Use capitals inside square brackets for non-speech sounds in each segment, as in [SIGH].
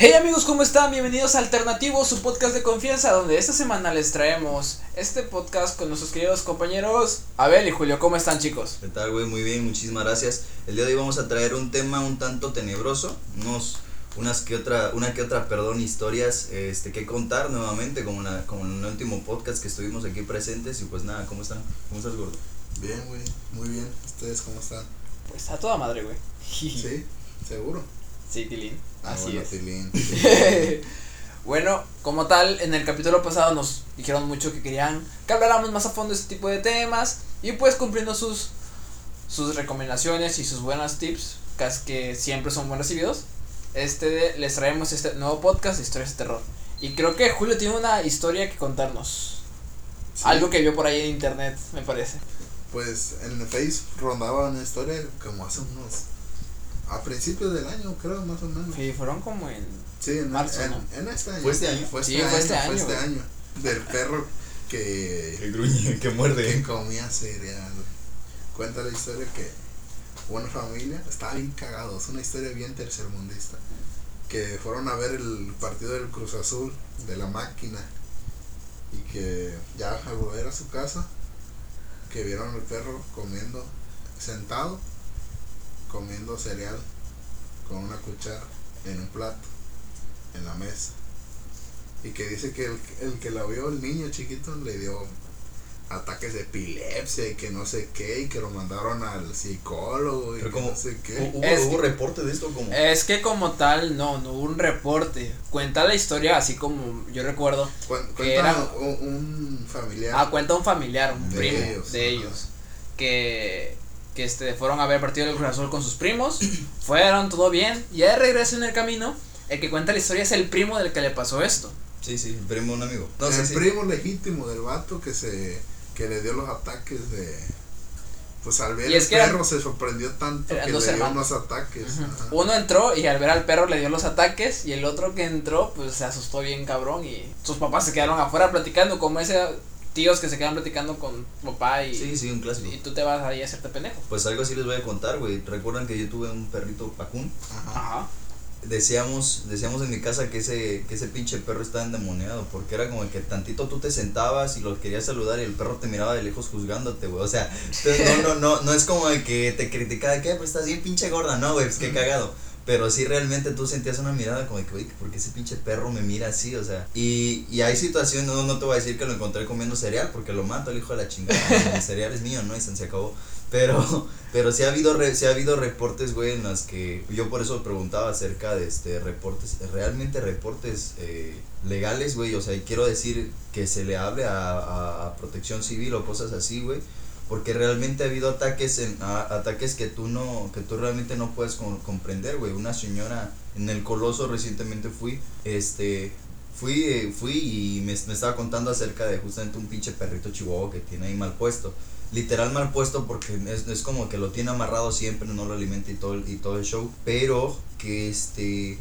Hey amigos, ¿cómo están? Bienvenidos a Alternativo, su podcast de confianza, donde esta semana les traemos este podcast con nuestros queridos compañeros Abel y Julio. ¿Cómo están chicos? ¿Qué tal, güey? Muy bien, muchísimas gracias. El día de hoy vamos a traer un tema un tanto tenebroso, unos, unas que otra, una que otra, perdón, historias este, que contar nuevamente, como, la, como en el último podcast que estuvimos aquí presentes. Y pues nada, ¿cómo están? ¿Cómo estás, gordo? Bien, güey, muy bien. ¿Ustedes cómo están? Pues a toda madre, güey. Sí, seguro. Sí, Tilín. Ah, Así bueno, es. Tilín. [LAUGHS] bueno, como tal, en el capítulo pasado nos dijeron mucho que querían que habláramos más a fondo de este tipo de temas y pues cumpliendo sus sus recomendaciones y sus buenos tips, que siempre son bien recibidos, este de- les traemos este nuevo podcast de historias de terror. Y creo que Julio tiene una historia que contarnos. Sí, Algo que vio por ahí en internet, me parece. Pues en el Face rondaba una historia como hace unos. A principios del año, creo, más o menos. Sí, fueron como en Sí, en, Marzo, en, ¿no? en este año. ¿Fue este año? Fue Sí, este, fue este año, Fue este año. Del perro que, Que gruñe, que que muerde. comía cereal. Cuenta la historia que una familia estaba bien cagado. Es una historia bien tercermundista. Que fueron a ver el partido del Cruz Azul de la máquina. Y que ya al volver a su casa, que vieron al perro comiendo, sentado, comiendo cereal con una cuchara en un plato, en la mesa. Y que dice que el, el que la vio, el niño chiquito, le dio ataques de epilepsia y que no sé qué, y que lo mandaron al psicólogo y Pero que como- no sé qué. ¿Hubo, Es hubo que- reporte de esto? como Es que como tal, no, no hubo un reporte. Cuenta la historia así como yo recuerdo. Que cuenta era- un, un familiar. Ah, cuenta un familiar, un De primo ellos, de ajá. ellos. Que, que este, fueron a ver el partido del Cruz Azul con sus primos. [CLEARS THROAT] fueron, todo bien. Y de regreso en el camino, el que cuenta la historia es el primo del que le pasó esto. Sí, sí, el primo de un amigo. No, el sí, sí. primo legítimo del vato que se que le dio los ataques de pues al ver Y es el que perro se sorprendió tanto que dos le dio hermanos. unos ataques. Uno entró y al ver al perro le dio los ataques. Y el otro que entró, pues se asustó bien cabrón. Y sus papás se quedaron afuera platicando, como ese tíos que se quedan platicando con papá y, Sí, sí, un clásico. y tú te vas ahí a hacerte pendejo. Pues algo así les voy a contar, güey. Recuerdan que yo tuve un perrito pacún. Ajá. Ajá. Decíamos, decíamos en mi casa que ese, que ese pinche perro estaba endemoniado, porque era como que tantito tú te sentabas y lo querías saludar y el perro te miraba de lejos juzgándote, güey. O sea, no, no, no, no es como de que te criticaba de que pues estás bien pinche gorda, no, güey, pues qué cagado. Pero sí realmente tú sentías una mirada como de que, güey, ¿por qué ese pinche perro me mira así? O sea, y, y hay situaciones, no, no te voy a decir que lo encontré comiendo cereal, porque lo mato el hijo de la chingada. [LAUGHS] el cereal es mío, ¿no? Y se acabó. Pero, [LAUGHS] pero sí ha habido, sí ha habido reportes, güey, en las que yo por eso preguntaba acerca de este reportes, realmente reportes eh, legales, güey, o sea, quiero decir que se le hable a, a, a protección civil o cosas así, güey, porque realmente ha habido ataques en a- ataques que tú no que tú realmente no puedes com- comprender, güey. Una señora en el Coloso recientemente fui, este fui eh, fui y me, me estaba contando acerca de justamente un pinche perrito chihuahua que tiene ahí mal puesto. Literal mal puesto porque es, es como que lo tiene amarrado siempre, no lo alimenta y todo, el- y todo el show, pero que este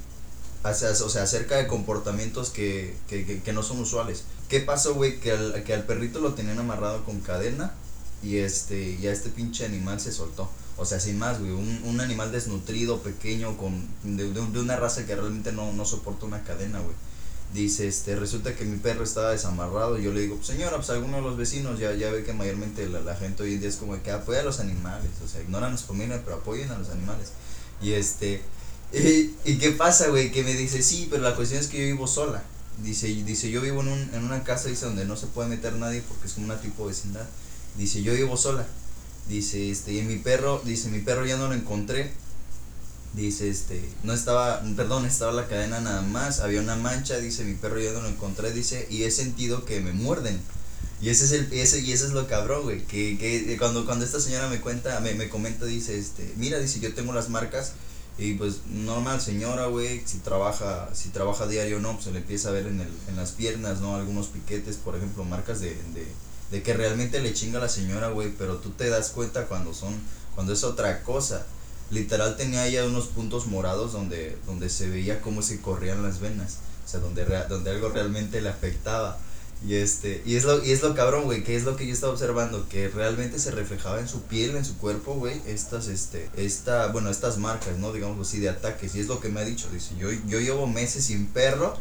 hace- o sea, acerca de comportamientos que, que, que, que no son usuales. ¿Qué pasó, güey? Que al, que al perrito lo tenían amarrado con cadena y este y a este pinche animal se soltó. O sea, sin más, güey, un, un animal desnutrido, pequeño, con de, de, de una raza que realmente no, no soporta una cadena, güey. Dice, este, resulta que mi perro estaba desamarrado y yo le digo, pues, señora, pues alguno de los vecinos ya, ya ve que mayormente la, la gente hoy en día es como que apoya a los animales, o sea, ignoran los familia, pero apoyen a los animales. Y este, y, [LAUGHS] ¿y qué pasa, güey? Que me dice, sí, pero la cuestión es que yo vivo sola. Dice, dice, yo vivo en, un, en una casa, dice, donde no se puede meter nadie porque es como una tipo vecindad. Dice, yo vivo sola. Dice, este, y mi perro, dice, mi perro ya no lo encontré. Dice, este, no estaba, perdón, estaba la cadena nada más, había una mancha, dice, mi perro ya no lo encontré, dice, y he sentido que me muerden. Y ese es el, ese, y eso es lo cabrón, güey, que, que cuando, cuando esta señora me cuenta, me, me comenta, dice, este, mira, dice, yo tengo las marcas, y pues normal señora, güey, si trabaja, si trabaja diario no, pues se le empieza a ver en el, en las piernas, ¿no? Algunos piquetes, por ejemplo, marcas de, de, de que realmente le chinga a la señora, güey, pero tú te das cuenta cuando son, cuando es otra cosa. Literal tenía ya unos puntos morados donde, donde se veía cómo se corrían las venas, o sea, donde, donde algo realmente le afectaba. Y este, y es lo, y es lo cabrón, güey, que es lo que yo estaba observando, que realmente se reflejaba en su piel, en su cuerpo, güey, estas, este, esta, bueno, estas marcas, ¿no? Digamos así, de ataques, y es lo que me ha dicho, dice, yo, yo llevo meses sin perro,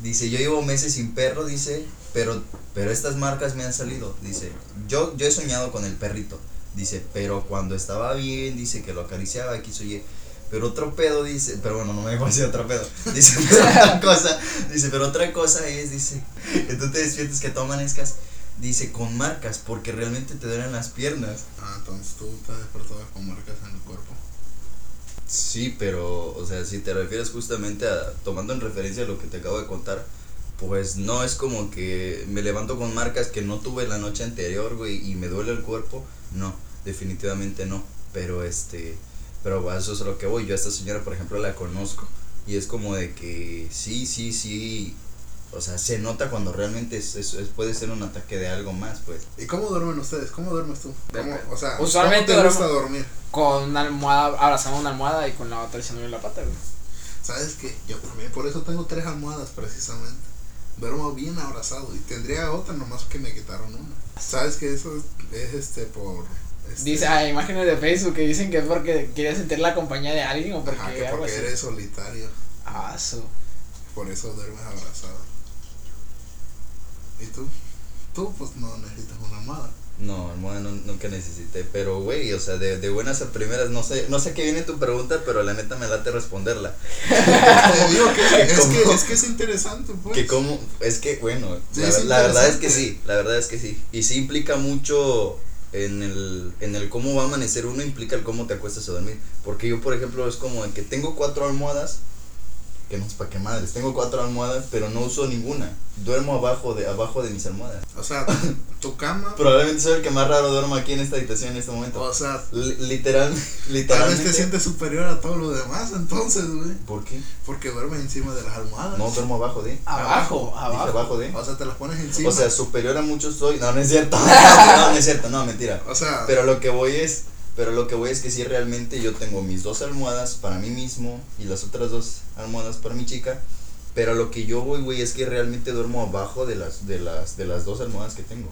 dice, yo llevo meses sin perro, dice, pero, pero estas marcas me han salido, dice, yo, yo he soñado con el perrito, dice, pero cuando estaba bien, dice, que lo acariciaba, X o Y, pero otro pedo dice, pero bueno, no me dejo decir otro pedo. [LAUGHS] Dice, pero otra [LAUGHS] cosa, dice, pero otra cosa es, dice, [LAUGHS] que tú te despiertes que tú amanezcas, dice, con marcas, porque realmente te duelen las piernas. Ah, entonces tú te has despertado con marcas en el cuerpo. Sí, pero, o sea, si te refieres justamente a, tomando en referencia lo que te acabo de contar, pues no es como que me levanto con marcas que no tuve la noche anterior, güey, y me duele el cuerpo. No, definitivamente no. Pero este, pero a eso es a lo que voy. Yo a esta señora, por ejemplo, la conozco. Y es como de que sí, sí, sí. O sea, se nota cuando realmente es, es- es- puede ser un ataque de algo más, pues. ¿Y cómo duermen ustedes? ¿Cómo duermes tú? ¿Cómo, o sea, Usualmente ¿cómo te gusta dormir? Con una almohada, abrazando una almohada y con la otra echándole la pata, güey. ¿Sabes qué? Yo también, por eso tengo tres almohadas precisamente. Duermo bien abrazado y tendría otra nomás que me quitaron una. ¿Sabes que eso es, es, este por... Este, Dice, hay imágenes de Facebook que dicen que es porque quieres sentir la compañía de alguien o porque ajá, que algo porque así. eres solitario. Ah, su. Por eso duermes abrazado. ¿Y tú? Tú pues no necesitas una almohada. No, almohada no- nunca necesité. Pero, güey, o sea, de, de buenas a primeras, no sé, no sé qué viene tu pregunta, pero la neta me late responderla. Te digo que [LAUGHS] es, que es que es interesante pues. Que como, es que, bueno, Sí, la, verdad es que sí, la verdad es que sí. Y sí implica mucho en el, en el cómo va a amanecer uno, implica el cómo te acuestas a dormir. Porque yo, por ejemplo, es como de que tengo cuatro almohadas, que no sé para qué madres, tengo cuatro almohadas, pero no uso ninguna. Duermo abajo de, abajo de mis almohadas. O sea, [LAUGHS] tu cama, Probablemente soy el que más raro duermo aquí en esta habitación en este momento. o sea, Li- literal, [LAUGHS] tal vez literalmente. te sientes superior a todo lo demás entonces, güey. ¿Por qué? Porque duermes encima de las almohadas. No, duermo abajo de. Abajo, Dije abajo. abajo de. O sea, te las pones encima. O sea, superior a muchos soy. No, no es cierto. [LAUGHS] No, no es cierto, no, mentira. O sea, Pero lo que voy es, pero lo que voy es que sí realmente yo tengo mis dos almohadas para mí mismo y las otras dos almohadas para mi chica. Pero lo que yo voy, güey, es que realmente duermo abajo de las, de las, de las dos almohadas que tengo.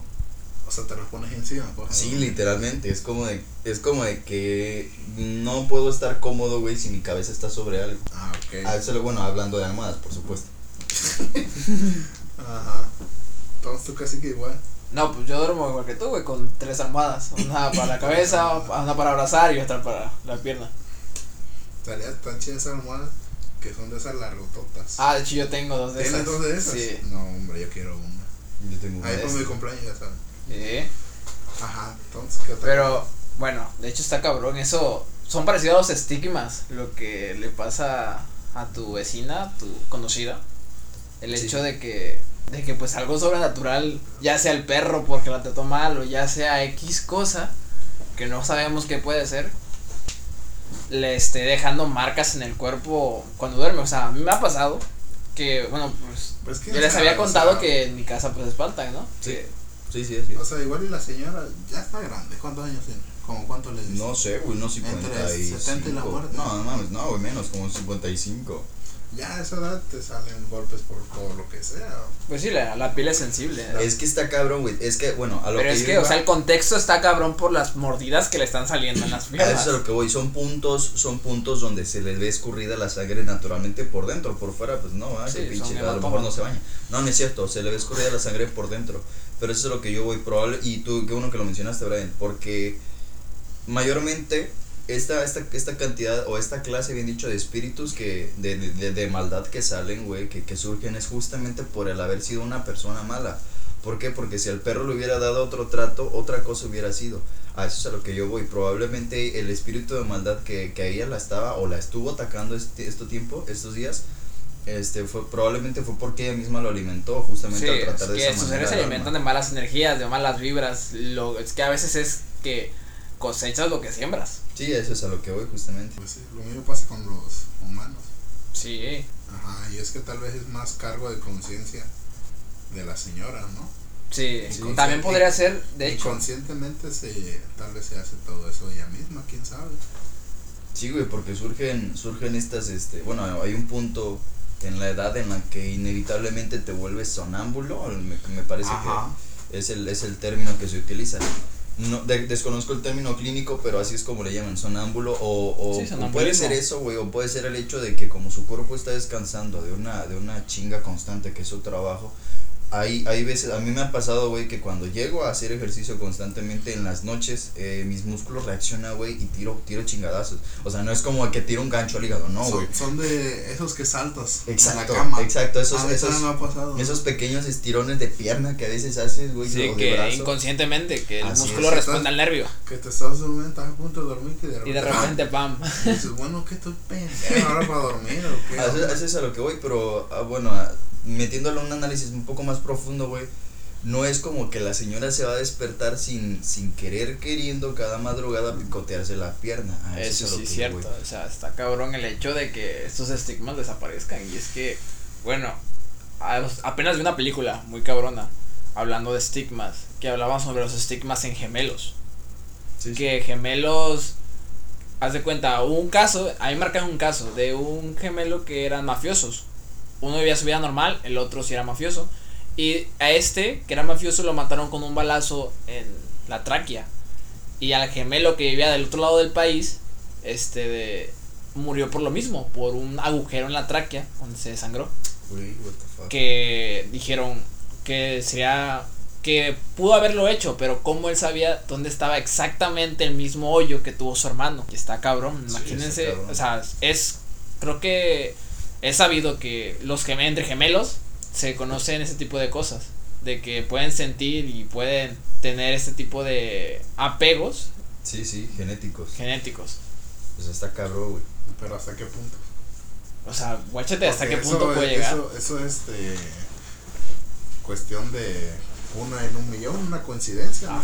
o sea, te las pones encima. Por Sí, ejemplo. literalmente. Es como de, es como de que no puedo estar cómodo, güey, si mi cabeza está sobre algo. Ah, ok. Ah, eso bueno, hablando de almohadas, por supuesto. [LAUGHS] Ajá. Entonces tú casi que igual. No, pues yo duermo igual que tú, güey, con tres almohadas. Una [LAUGHS] para la cabeza, una para abrazar y otra para la pierna. Estaría tan chidas esas almohadas que son de esas largototas. Ah, de hecho yo tengo dos de ¿Tienes esas. dos de esas? Sí. No, hombre, yo quiero una. Yo tengo una Ahí por mi cumpleaños ya saben. Sí. Ajá, entonces, ¿qué otra Pero, bueno, de hecho está cabrón. Eso son parecidos a los estigmas. Lo que le pasa a tu vecina, tu conocida. El Sí. hecho de que, de que pues algo sobrenatural, ya sea el perro porque la trató mal o ya sea X cosa, que no sabemos qué puede ser, le esté dejando marcas en el cuerpo cuando duerme. O sea, a mí me ha pasado que, bueno, pues Pues que, yo les sea, había o contado sea, que en mi casa pues espantan, ¿no? Sí. Que- Sí, sí, es O sea, igual y la señora ya está grande. ¿Cuántos años tiene? ¿Cómo cuánto le? No sé, güey, unos Entre 55. 70 y la muerte. No, no mames, no, güey, menos, como 55. Ya a esa edad te salen golpes por todo lo que sea. Pues sí, la, la piel es sensible. ¿no? Es que está cabrón, güey. Es que, bueno, a lo Pero que es yo que, o iba- sea, el contexto está cabrón por las mordidas que le están saliendo en las a piernas. eso es a lo que voy. Son puntos, son puntos donde se les ve escurrida la sangre naturalmente por dentro. Por fuera, pues no, ah, Sí, pinche, a lo mejor no se baña. No, no es cierto, se le ve escurrida la sangre por dentro. Pero eso es a lo que yo voy. Probable, y tú, qué bueno que lo mencionaste, Brian, porque mayormente esta, esta, esta cantidad o esta clase, bien dicho, de espíritus que de, de, de- maldad que salen, güey, que, que surgen es justamente por el haber sido una persona mala. ¿Por qué? Porque si al perro le hubiera dado otro trato, otra cosa hubiera sido. A eso es a lo que yo voy. Probablemente el espíritu de maldad que, que a ella la estaba o la estuvo atacando este, este tiempo, estos días, este fue probablemente fue porque ella misma lo alimentó justamente Sí, al es tratar de que esa manera seres se al alimentan de malas energías, de malas vibras. Lo, es que a veces es que cosechas lo que siembras. Sí, eso es a lo que voy justamente. Pues sí, lo mismo pasa con los humanos. Sí. Ajá, y es que tal vez es más cargo de conciencia de la señora, ¿no? Sí, Sí. también podría ser, de hecho, Inconscientemente se, tal vez se hace todo eso ella misma, quién sabe. Sí, güey, porque surgen, surgen estas, este, bueno, hay un punto en la edad en la que inevitablemente te vuelves sonámbulo, me, me parece Ajá. que es el, es el término que se utiliza. No, de- desconozco el término clínico, pero así es como le llaman, sonámbulo, o, o, Sí, o puede ser eso, güey, o puede ser el hecho de que como su cuerpo está descansando de una, de una chinga constante que es su trabajo, hay, hay veces, a mí me ha pasado, güey, que cuando llego a hacer ejercicio constantemente en las noches, eh, mis músculos reaccionan, güey, y tiro, tiro chingadazos. O sea, no es como que tiro un gancho al hígado, no, güey. son, son de esos que saltas Exacto, en la cama. exacto, esos, a esos, me ha pasado. esos pequeños estirones de pierna que a veces haces, güey, Sí, que brazo. inconscientemente, que el Así músculo es, responde estás- al nervio. Que te estás durmiendo, estás a punto de dormir que de Y repente. de repente, pam. Y dices, bueno, que estoy pendejo ahora para dormir o qué. [LAUGHS] A eso, a eso es a lo que voy, pero ah, bueno, ah, metiéndolo en un análisis un poco más profundo, güey, no es como que la señora se va a despertar sin, sin querer, queriendo cada madrugada picotearse la pierna. Eso es lo que cierto. O sea, está cabrón el hecho de que estos estigmas desaparezcan. Y es que, bueno, apenas vi una película muy cabrona hablando de estigmas. Que hablaba sobre los estigmas en gemelos. Sí, sí. que gemelos haz de cuenta hubo un caso ahí marcan un caso de un gemelo que eran mafiosos uno vivía su vida normal el otro sí era mafioso y a este que era mafioso lo mataron con un balazo en la tráquea y al gemelo que vivía del otro lado del país este de, murió por lo mismo por un agujero en la tráquea donde se desangró what the fuck. que dijeron que sería que pudo haberlo hecho, pero como él sabía dónde estaba exactamente el mismo hoyo que tuvo su hermano. Está cabrón, Sí, imagínense, está cabrón. o sea, es creo que es sabido que los gem entre gemelos se conocen ese tipo de cosas, de que pueden sentir y pueden tener este tipo de apegos Sí, sí, genéticos. genéticos. Pues está cabrón, güey. Pero hasta qué punto. O sea, guáchate hasta qué punto puede llegar. Eso, eso es este. Cuestión de una en un millón, una coincidencia, ¿no?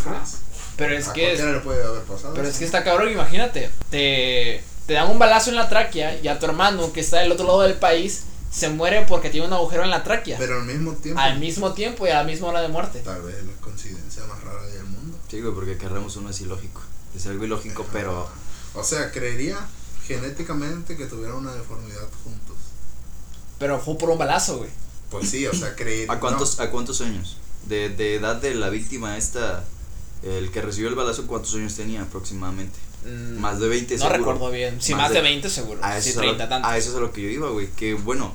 Pero es a que es, le puede haber pasado. Pero es que está cabrón, imagínate. Te, te dan un balazo en la tráquea y a tu hermano que está del otro lado del país se muere porque tiene un agujero en la tráquea. Pero al mismo tiempo. al mismo tiempo y a la misma hora de muerte. Tal vez la coincidencia más rara del mundo. Sí, güey, porque querramos uno es ilógico. Es algo ilógico, pero O sea, creería genéticamente que tuvieran una deformidad juntos. Pero fue por un balazo, güey. Pues sí, o sea, [LAUGHS] creería. ¿a cuántos, ¿a cuántos años? De, de edad de la víctima esta, el que recibió el balazo, ¿cuántos años tenía aproximadamente? Mm, Más de 20 No seguro. recuerdo bien. Sí, Más más, de, de- 20 seguro. A eso, sí, es a lo- 30 tantos. a eso es a lo que yo iba, güey. Que bueno,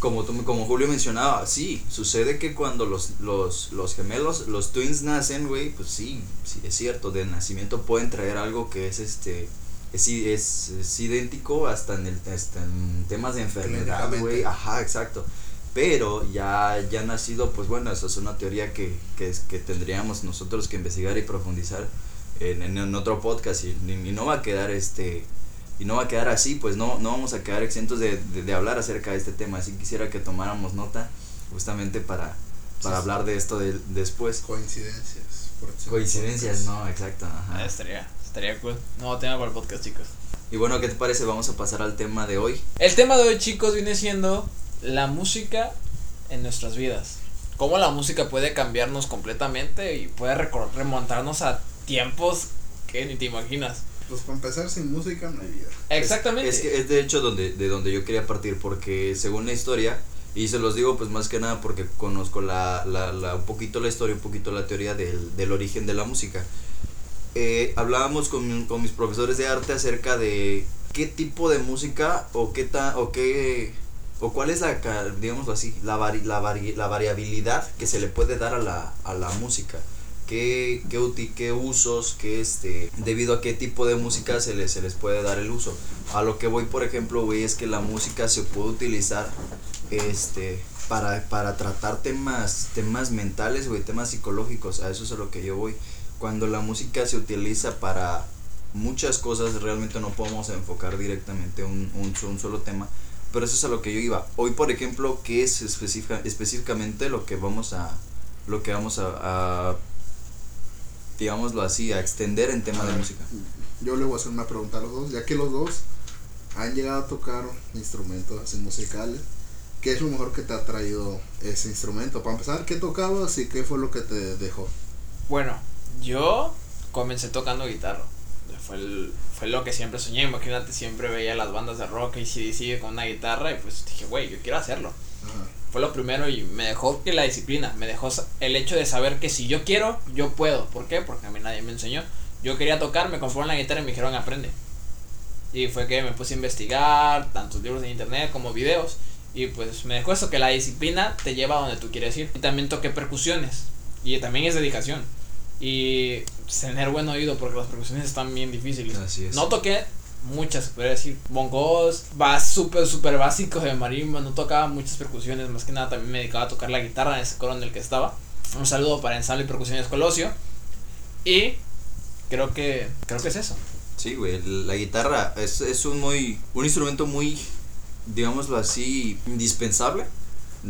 como, tú, como Julio mencionaba, sí, sucede que cuando los, los, los gemelos, los twins nacen, güey, pues sí, sí, es cierto, de nacimiento pueden traer algo que es este. Es, es, es idéntico hasta en, el, hasta en temas de enfermedad, güey. Ajá, exacto. Pero ya, ya nacido, pues bueno, eso es una teoría que, que, que tendríamos nosotros que investigar y profundizar en, en, en otro podcast y, y no va a quedar este y no va a quedar así, pues no, no vamos a quedar exentos de, de, de hablar acerca de este tema. Así quisiera que tomáramos nota justamente para, para Sí, hablar de esto de, después. Coincidencias. por ejemplo. Coincidencias, no, exacto. ajá. Ah, estaría, estaría cool. No, tema para el podcast, chicos. Y bueno, ¿qué te parece? Vamos a pasar al tema de hoy. El tema de hoy, chicos, viene siendo la música en nuestras vidas. Cómo la música puede cambiarnos completamente y puede remontarnos a tiempos que ni te imaginas. Pues para empezar, sin música no hay vida. Exactamente. Es, que es de hecho donde, de donde yo quería partir, porque según la historia, y se los digo pues más que nada porque conozco la, la, la, un poquito la historia, un poquito la teoría del, del origen de la música. Eh, hablábamos con, con mis profesores de arte acerca de qué tipo de música o qué ta, o qué o cuál es la ca- digámoslo así la, vari, la, vari- la variabilidad que se le puede dar a la, a la música qué, qué, qué usos qué este debido a qué tipo de música se les, se les puede dar el uso. A lo que voy por ejemplo güey es que la música se puede utilizar este para, para tratar temas temas mentales güey temas psicológicos a eso es a lo que yo voy. Cuando la música se utiliza para muchas cosas realmente no podemos enfocar directamente un, un, un solo tema pero eso es a lo que yo iba. Hoy por ejemplo qué es específica, específicamente lo que vamos a lo que vamos a, a digámoslo así a extender en tema de música Yo le voy a hacer una pregunta a los dos, ya que los dos han llegado a tocar instrumentos así musicales. ¿Qué es lo mejor que te ha traído ese instrumento? Para empezar, ¿qué tocabas y qué fue lo que te dejó? Bueno, yo comencé tocando guitarra. fue, el- fue lo que siempre soñé. Imagínate, siempre veía las bandas de rock y sigue con una guitarra y pues dije, güey, yo quiero hacerlo. Ajá. Fue lo primero y me dejó que la disciplina, me dejó el hecho de saber que si yo quiero, yo puedo. ¿Por qué? Porque a mí nadie me enseñó. Yo quería tocar, me compraron la guitarra y me dijeron aprende. Y fue que me puse a investigar, tantos libros en internet como videos. Y pues me dejó eso, que la disciplina te lleva a donde tú quieres ir. Y también toqué percusiones. Y también es dedicación. Y tener buen oído porque las percusiones están bien difíciles. Así es. No toqué muchas, podría decir, bongos, va súper, súper básicos de marimba, no tocaba muchas percusiones, más que nada también me dedicaba a tocar la guitarra en ese coro en el que estaba. Un saludo para Ensamble y Percusiones Colosio. Y creo que, creo que es eso. Sí, güey, la guitarra es, es un muy un instrumento muy digámoslo así indispensable.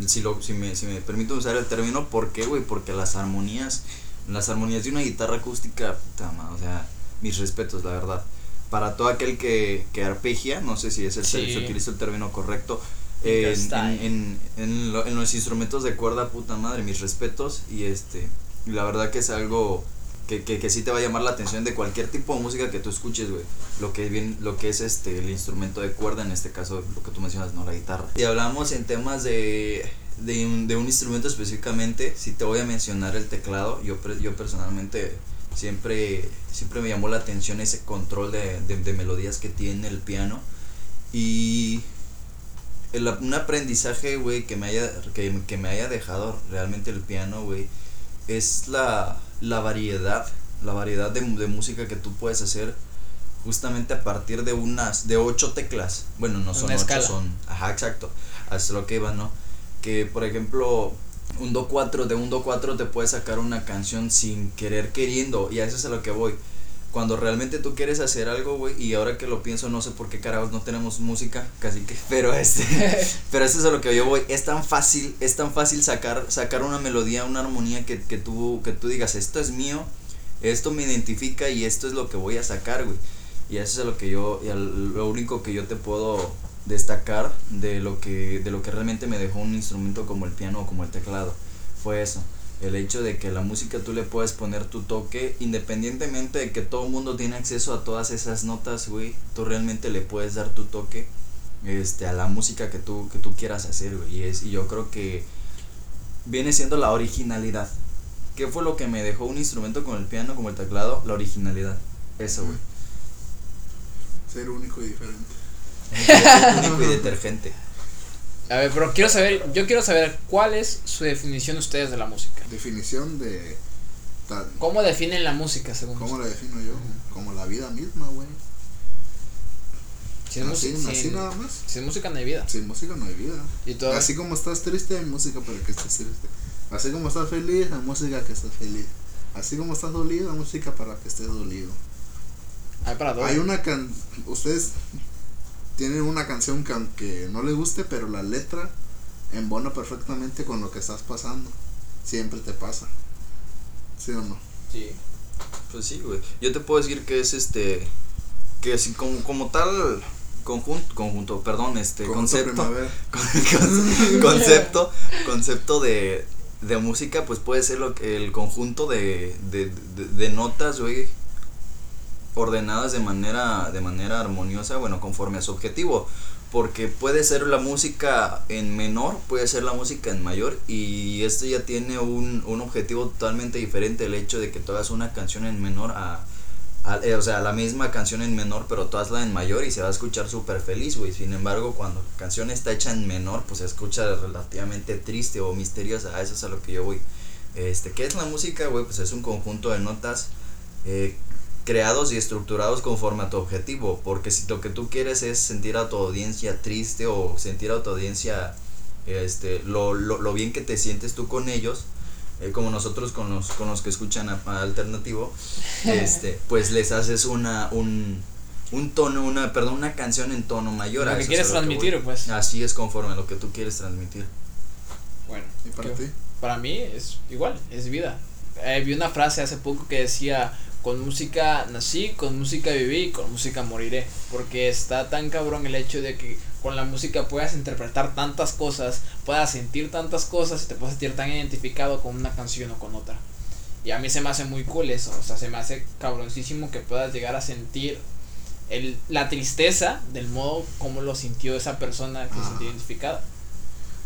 Si lo si me si me permito usar el término, ¿por qué, güey? Porque las armonías las armonías de una guitarra acústica, puta madre, o sea, mis respetos, la verdad. Para todo aquel que, que arpegia, no sé si es el Sí. si utilizo el término correcto, en, Fingerstyle. en, en, en lo- en los instrumentos de cuerda, puta madre, mis respetos. Y este, y la verdad que es algo que, que, que sí te va a llamar la atención de cualquier tipo de música que tú escuches, güey. Lo que bien, lo que es este el instrumento de cuerda, en este caso lo que tú mencionas, no la guitarra. Si hablamos en temas de de un, de un instrumento específicamente, si te voy a mencionar el teclado, yo yo personalmente siempre siempre me llamó la atención ese control de, de, de melodías que tiene el piano y el, un aprendizaje, güey, que me haya que, que me haya dejado realmente el piano, güey, es la, la variedad, la variedad de, de música que tú puedes hacer justamente a partir de unas, de ocho teclas. Bueno, no son ocho, son, ajá, exacto, hasta lo que iba, ¿no? Que, por ejemplo, un do 4, de un do 4 te puedes sacar una canción sin querer queriendo, y a eso es a lo que voy. Cuando realmente tú quieres hacer algo, güey, y ahora que lo pienso, no sé por qué carajos no tenemos música, casi que, [LAUGHS] pero este, [LAUGHS] pero eso es a lo que yo voy. Es tan fácil, es tan fácil sacar, sacar una melodía, una armonía que, que tú, que tú digas, esto es mío, esto me identifica y esto es lo que voy a sacar, güey. Y eso es a lo que yo, y al- lo único que yo te puedo destacar de lo que, de lo que realmente me dejó un instrumento como el piano o como el teclado. Fue eso. El hecho de que la música tú le puedes poner tu toque, independientemente de que todo el mundo tiene acceso a todas esas notas, güey, tú realmente le puedes dar tu toque este, a la música que tú, que tú quieras hacer, güey. Y, es, y yo creo que viene siendo la originalidad. ¿Qué fue lo que me dejó un instrumento como el piano, como el teclado? La originalidad. Eso, güey. Ser único y diferente. [LAUGHS] único y detergente. A ver, pero quiero saber, yo quiero saber cuál es su definición ustedes de la música. Definición de. tal- ¿Cómo definen la música según ¿Cómo la defino yo? Como la vida misma, güey. Si es, Así, música, así sin, nada más. si es música no hay vida. Sin música no hay vida. Y todo. Así como estás triste, hay música para que estés triste. Así como estás feliz, hay música que estés feliz. Así como estás dolido, hay música para que estés dolido. hay para todo. Hay una can... Ustedes tienen una canción que aunque no les guste, pero la letra embona perfectamente con lo que estás pasando. Siempre te pasa. ¿Sí o no? Sí. Pues sí, güey. Yo te puedo decir que es este. Que así como, como tal. Conjunto, conjunto, perdón, este concepto. [LAUGHS] con- concepto. Concepto de, de música, pues puede ser lo que, el conjunto de, de, de, de notas, güey. Ordenadas de manera, de manera armoniosa, bueno, conforme a su objetivo. Porque puede ser la música en menor, puede ser la música en mayor. Y esto ya tiene un, un objetivo totalmente diferente. El hecho de que hagas una canción en menor a, a- eh, o sea, la misma canción en menor, pero tú hazla en mayor y se va a escuchar súper feliz, güey. Sin embargo, cuando la canción está hecha en menor, pues se escucha relativamente triste o misteriosa. Eso es a lo que yo voy. Este, ¿qué es la música, güey? Pues es un conjunto de notas eh, creados y estructurados conforme a tu objetivo. Porque si lo que tú quieres es sentir a tu audiencia triste o sentir a tu audiencia este, lo, lo, lo bien que te sientes tú con ellos, eh, como nosotros con los, con los que escuchan a, a alternativo, [LAUGHS] este, pues les haces una, un, un tono, una, perdón, una canción en tono mayor. Lo a que eso quieres que transmitir, pues. Así es conforme a lo que tú quieres transmitir. Bueno. ¿Y para ti? Para mí es igual, es vida. Eh, vi una frase hace poco que decía, con música nací, con música viví, con música moriré. Porque está tan cabrón el hecho de que con la música puedas interpretar tantas cosas, puedas sentir tantas cosas y te puedas sentir tan identificado con una canción o con otra. Y a mí se me hace muy cool eso, o sea, se me hace cabroncísimo que puedas llegar a sentir el, la tristeza del modo como lo sintió esa persona que se sintió identificada.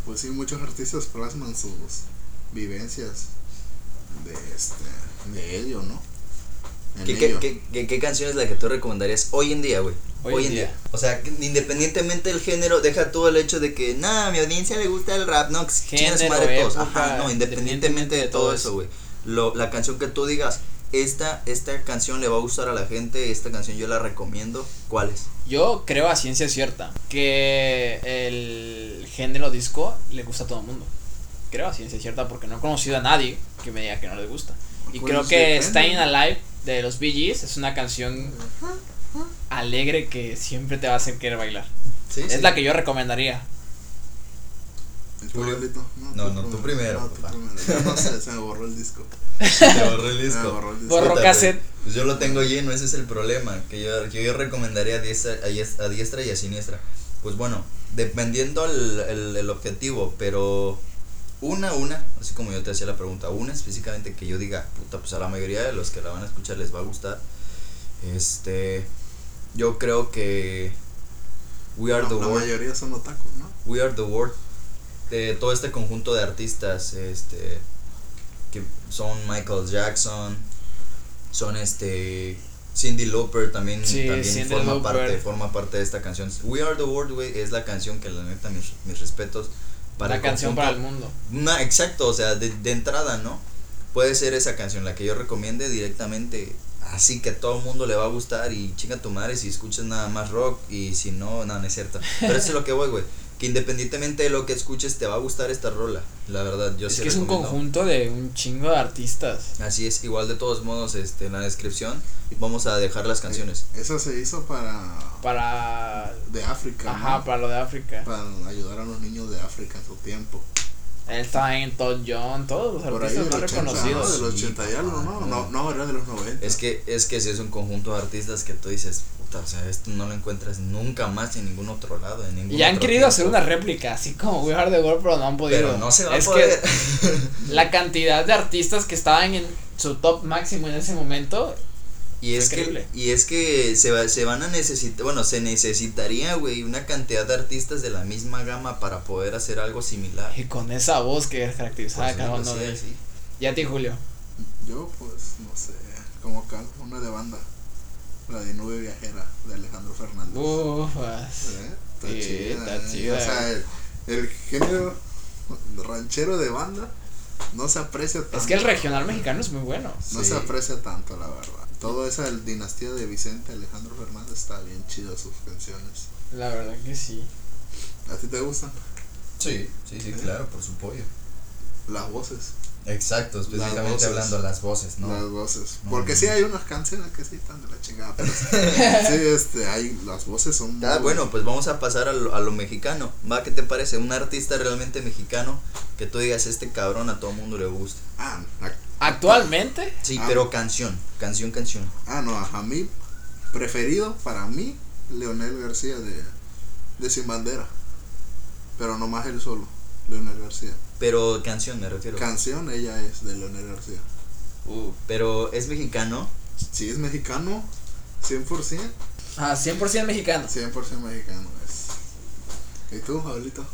Pues sí, muchos artistas plasman sus vivencias de este de ello, ¿no? ¿Qué, qué, qué, qué- qué canción es la que tú recomendarías hoy en día, güey? Hoy en día. O sea, independientemente del género, deja todo el hecho de que, nah, a mi audiencia le gusta el rap, no, Género, madre todos. Ajá, no, independientemente de todo eso, güey. La canción que tú digas, esta, esta canción le va a gustar a la gente, esta canción yo la recomiendo, ¿cuál es? Yo creo a ciencia cierta que el género disco le gusta a todo el mundo. Creo a ciencia cierta porque no he conocido a nadie que me diga que no le gusta. Y Pues creo que. Staying Alive de los Bee Gees es una canción alegre que siempre te va a hacer querer bailar. Sí, Es la que yo recomendaría. ¿Y tú? No, no, tú primero, No, tú papá. primero. No sé, se me borró el disco. Te borré el Se me disco. borró el disco. Borró Puta, cassette. Pues yo lo tengo lleno, ese es el problema. Que yo, que yo recomendaría a diestra, a, dies- a diestra y a siniestra. Pues bueno, dependiendo el, el, el objetivo, pero una, una, así como yo te hacía la pregunta, una específicamente que yo diga, puta, pues a la mayoría de los que la van a escuchar les va a gustar. Este, yo creo que We Are No, the la World. mayoría son otakus, ¿no? We Are the World, de todo este conjunto de artistas, este, que son Michael Jackson, son este, Cindy Lauper también, Sí, también forma parte, forma parte de esta canción. We Are the World, güey, es la canción que la neta mis, mis respetos para el canción conjunto. para el mundo. Una, exacto, o sea, de, de entrada, ¿no? Puede ser esa canción la que yo recomiende directamente, así que a todo el mundo le va a gustar y chinga tu madre si escuchas nada más rock y si no, no, no es cierto. Pero eso es lo que voy, güey. Que independientemente de lo que escuches, te va a gustar esta rola. La verdad, yo es sí que es un conjunto de un chingo de artistas. Así es, igual de todos modos, este, en la descripción vamos a dejar las canciones. Eso se hizo para. Para. de África. Ajá, ¿no? para lo de África. Para ayudar a los niños de África en su tiempo. Él estaba en Todd John, todos los Por artistas del más 80, ¿no? reconocidos. De los Sí, 80 y algo, ¿no? No, no. no, era de los 90. Es que, es que si es un conjunto de artistas que tú dices, puta, o sea, esto no lo encuentras nunca más en ningún otro lado, en ningún Y han querido tiempo. hacer una réplica, así como We Are the World, pero no han podido. Pero no se va es a poder. que [LAUGHS] la cantidad de artistas que estaban en su top máximo en ese momento, Y es, Increíble. que, y es que se, va- se van a necesitar, bueno, se necesitaría, güey, una cantidad de artistas de la misma gama para poder hacer algo similar. y con esa voz que caracterizaba Pues, a cada uno de sí. Y a ti, Julio. Yo, pues, no sé. Como cal, una de banda. La de Nube Viajera, de Alejandro Fernández. Ufas. ¿Eh? Está Sí, chida, está ¿eh? chida. O sea, el, el género ranchero de banda no se aprecia tanto. Es que el regional mexicano es muy bueno. No Sí. se aprecia tanto, la verdad. Toda esa dinastía de Vicente Alejandro Fernández está bien chido sus canciones. La verdad que sí. ¿A ti te gustan? Sí, sí, sí, claro, por su pollo. Las voces. Exacto, específicamente voces. hablando las voces, ¿no? Las voces. No, Porque no, sí no. hay unas canciones que sí están de la chingada. Pero sí, [LAUGHS] este, hay, las voces son. Ah, muy- bueno, pues vamos a pasar a lo, a lo mexicano. ¿Va? ¿Qué te parece? Un artista realmente mexicano que tú digas, este cabrón a todo mundo le gusta. Ah, Actualmente, Sí, Ah. pero canción, canción, canción. ah, no, a mí, preferido para mí, Leonel García de, de Sin Bandera. Pero no más él solo, Leonel García. Pero canción me refiero. Canción, ella es de Leonel García. Uh, pero es mexicano. Si es mexicano, 100%, ah, 100% mexicano. 100% mexicano es. ¿Y tú, Pablito?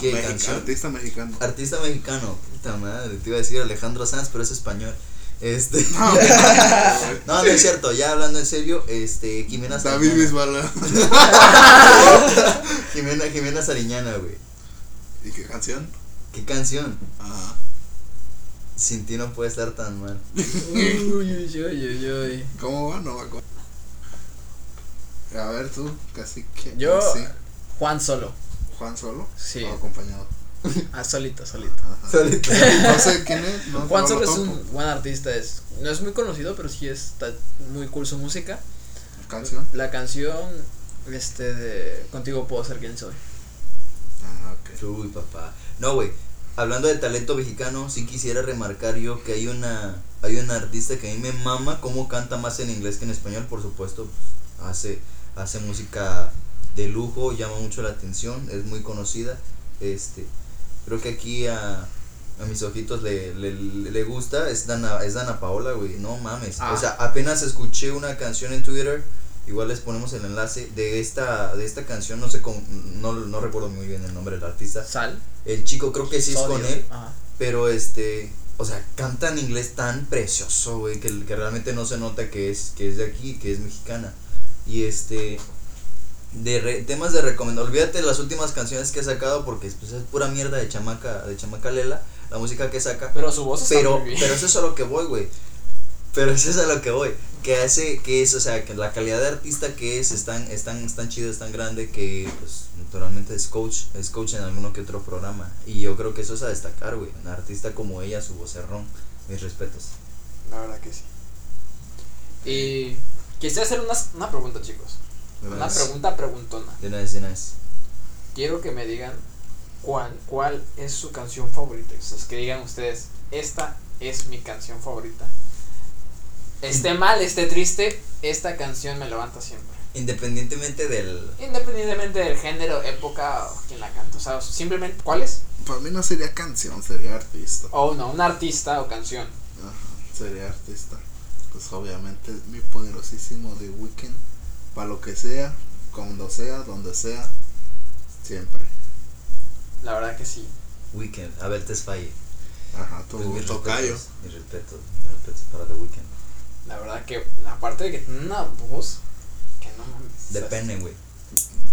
¿Qué canción? Artista mexicano. Artista mexicano. Puta madre, te iba a decir Alejandro Sanz, pero es español. Este. [LAUGHS] No, [LAUGHS] No, no es cierto, ya hablando en serio, este, Jimena David Sariñana. [LAUGHS] Jimena, Jimena Sariñana, güey. ¿Y qué canción? ¿Qué canción? Ajá. Sin ti no puede estar tan mal. Uy, uy, uy, uy, uy. ¿Cómo va? No me acuerdo. A ver tú, casi que. Yo. Juan Solo. Juan solo. Sí. O acompañado. Ah, solito, solito. Ajá. [LAUGHS] Solito. No sé quién es. No, Juan no Solo lo es un buen artista. Es, no es muy conocido, pero sí está muy cool su música. Canción. La canción este de Contigo puedo ser quien soy. Ah, ok. Uy, papá. No, güey. Hablando de talento mexicano, sí quisiera remarcar yo que hay una hay una artista que a mí me mama cómo canta más en inglés que en español, por supuesto. Hace hace música de lujo, llama mucho la atención, es muy conocida. Este, creo que aquí a a mis ojitos le, le, le gusta es Dana, es Dana Paola, güey. No mames. Ah. O sea, apenas escuché una canción en Twitter. Igual les ponemos el enlace de esta, de esta canción, no sé cómo, no, no recuerdo muy bien el nombre del artista. Sal. El chico creo que sí es Sodio. con él, Ajá. pero este, o sea, canta en inglés tan precioso, güey, que, que realmente no se nota que es, que es de aquí, que es mexicana. Y este, de re- temas de recomendar, olvídate de las últimas canciones que ha sacado porque pues, es pura mierda de chamaca, de chamaca Lela, la música que saca. Pero su voz está Pero, muy bien. pero eso es a lo que voy, güey. Pero eso es a lo que voy. Que hace, que es, o sea, que la calidad de artista que es, es tan, es tan, es tan chida, es tan grande que, pues, naturalmente es coach, es coach en alguno que otro programa. Y yo creo que eso es a destacar, güey. Un artista como ella, su vocerrón, mis respetos. La verdad que sí. Y quisiera hacer unas, una pregunta, chicos. Una pregunta preguntona. De una vez, de una vez. Quiero que me digan cuál, cuál es su canción favorita. O sea, que digan ustedes, esta es mi canción favorita. Esté mal, esté triste, esta canción me levanta siempre. Independientemente del. Independientemente del género, época o quien la canta. O sea, simplemente, ¿cuál es? Para mí no sería canción, sería artista. O no, un artista o canción. Ajá, sería artista. Pues obviamente mi poderosísimo The Weeknd. Para lo que sea, cuando sea, donde sea, siempre. La verdad que sí. Weekend, a ver, te falle. Ajá, tu Pues, mis tocayo. respetos, mis respetos, mis respetos para The Weeknd. La verdad que, aparte de que tiene una voz que no mames. Depende, güey.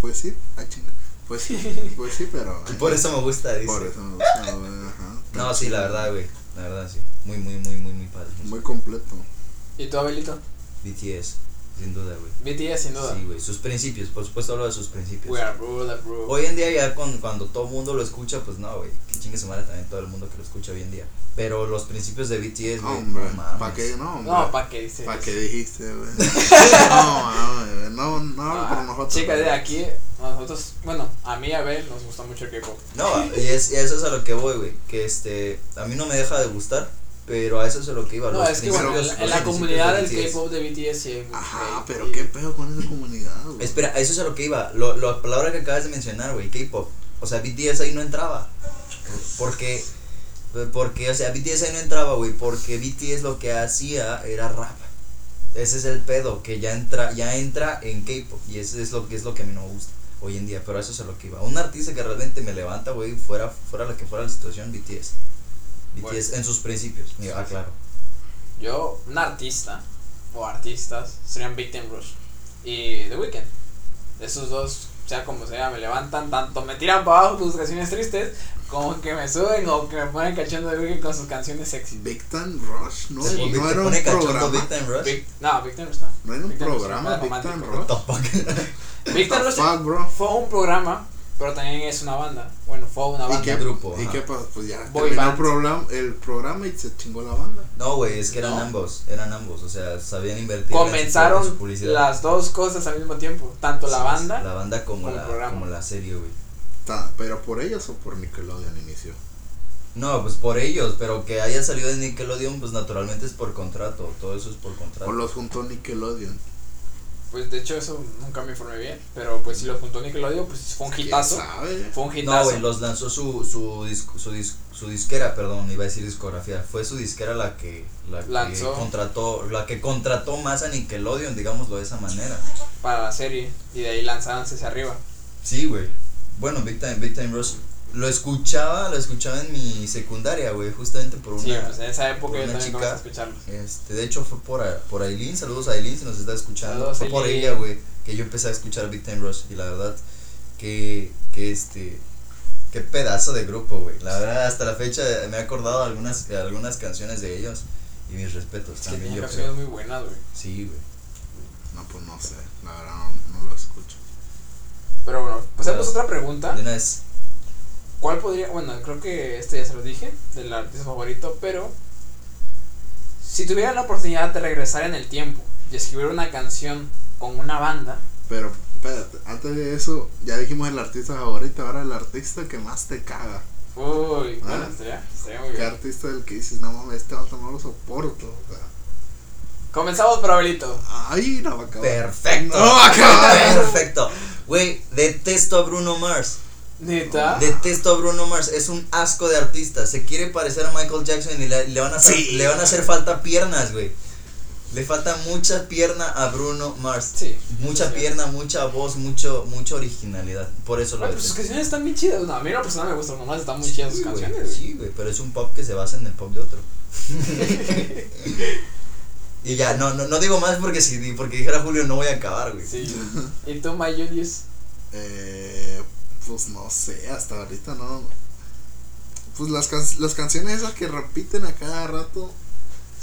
Pues sí, ah, chinga. Pues sí, [LAUGHS] pues sí, pero. Y por eso me gusta, dice. Por eso me gusta, güey, ajá. No, sí, la verdad, güey. La verdad, sí. Muy, muy, muy, muy, muy padre. Muy completo. ¿Y tú, Abelito? BTS, sin duda, güey. BTS, sin duda. Sí, güey. Sus principios, por supuesto hablo de sus principios. We are brother, bro. Hoy en día ya con, cuando todo el mundo lo escucha, pues no, güey. Que chingue su madre también todo el mundo que lo escucha hoy en día. Pero los principios de BTS, güey. Hombre, no. ¿para qué? No, hombre. No, ¿para qué dices? ¿Para qué dijiste, güey? [LAUGHS] no, mames, no, no, Ah, por nosotros. Chicas, de aquí, nosotros, bueno, a mí, a ver, nos gusta mucho el K-pop. No, y, es, y eso es a lo que voy, güey. Que este, a mí no me deja de gustar, pero a eso es a lo que iba. No, los es que bueno, principios- en, los la comunidad de del. K-pop de BTS sí Ajá, pero y- qué pedo con esa comunidad, güey. Espera, eso es a lo que iba. Lo, la palabra que acabas de mencionar, güey, K-pop. O sea, BTS ahí no entraba. Porque, porque, o sea, BTS ahí no entraba, güey, porque BTS lo que hacía era rap. Ese es el pedo, que ya entra, ya entra en K-pop. Y ese es lo que es lo que a mí no me gusta hoy en día. Pero eso es a lo que iba. Un artista que realmente me levanta, güey, fuera, fuera la que fuera la situación, BTS. BTS Bueno. en sus principios, mira, ah, claro. Yo, un artista, o artistas, serían Big Time Rush y The Weeknd. Esos dos, sea como sea, me levantan tanto, me tiran para abajo con sus canciones tristes, como que me suben o que me ponen cachando de Weeknd con sus canciones sexy. Big Time Rush, ¿no? Sí, no ¿Te era un cachondo programa. Big Time Rush? Big, no, Big Time Rush no. No era un Big programa, What Rush. What Rush fue un programa, pero también es una banda. Bueno, fue una ¿Y banda. qué, grupo, ¿Y ajá. qué pasó? Pues ya Boy terminó el band. programa, el programa y se chingó la banda. No, güey, es que eran No. ambos, eran ambos, o sea, sabían invertir en Comenzaron su publicidad. las dos cosas al mismo tiempo, tanto la banda la banda como, la, programa. como la serie, güey. ¿Pero por ellos o por Nickelodeon inició? No, pues por ellos, pero que haya salido de Nickelodeon, pues naturalmente es por contrato, todo eso es por contrato. ¿O los juntó Nickelodeon? Pues de hecho eso nunca me informé bien, pero pues si lo juntó Nickelodeon, pues fue un ¿Quién hitazo. sabe? Fue un No, hitazo. güey, los lanzó su, su, disc- su, dis- su disquera, perdón, iba a decir discografía. Fue su disquera la que, la que contrató, la que contrató más a Nickelodeon, digámoslo de esa manera. para la serie y de ahí lanzaron hacia arriba. Sí, güey. Bueno, Big Time, Big Time Rush. Lo escuchaba, lo escuchaba en mi secundaria, güey, justamente por una. Sí, pues en esa época por yo una también chica. a escucharlos. Este, de hecho fue por, por Aileen, saludos a Aileen si nos está escuchando. Saludos, fue por Aileen. ella, güey, que yo empecé a escuchar Big Time Rush y la verdad que, que este, qué pedazo de grupo, güey. La verdad hasta la fecha me he acordado de algunas, de algunas canciones de ellos y mis respetos Es que también yo canciones creo. muy buenas, güey. Sí, güey. No, pues no sé. La verdad no, no lo escucho. Pero bueno, pasemos a otra pregunta. De una vez, ¿Cuál podría, bueno, creo que este ya se lo dije, del artista favorito, pero si tuvieran la oportunidad de regresar en el tiempo y escribir una canción con una banda, Pero, espérate, antes de eso, ya dijimos el artista favorito, ahora el artista que más te caga. uy, bueno, Ah. estaría, estaría muy ¿Qué bien. artista del que dices, no mames, este vato no lo soporto? O sea, Comenzamos por Abelito. ay, no va a acabar. perfecto. No va a acabar. [LAUGHS] Perfecto. Güey, detesto a Bruno Mars. Neta. Detesto a Bruno Mars, es un asco de artista. Se quiere parecer a Michael Jackson y le, le van, a hacer, Sí. le van a hacer falta piernas, güey. Le falta mucha pierna a Bruno Mars. Sí. Mucha Sí. pierna, mucha voz, mucho, mucha originalidad. Por eso lo Bueno, pues sus canciones están bien chidas. No, a mí en lo personal me gustan, nomás están muy chidas sus Sí, güey, canciones. güey. Sí, güey, pero es un pop que se basa en el pop de otro. [LAUGHS] y ya, no, no, no digo más porque si porque dijera Julio no voy a acabar, güey. Sí. ¿Y tú, My Julius? Eh, pues no sé, hasta ahorita no. Pues las, can- las canciones esas que repiten a cada rato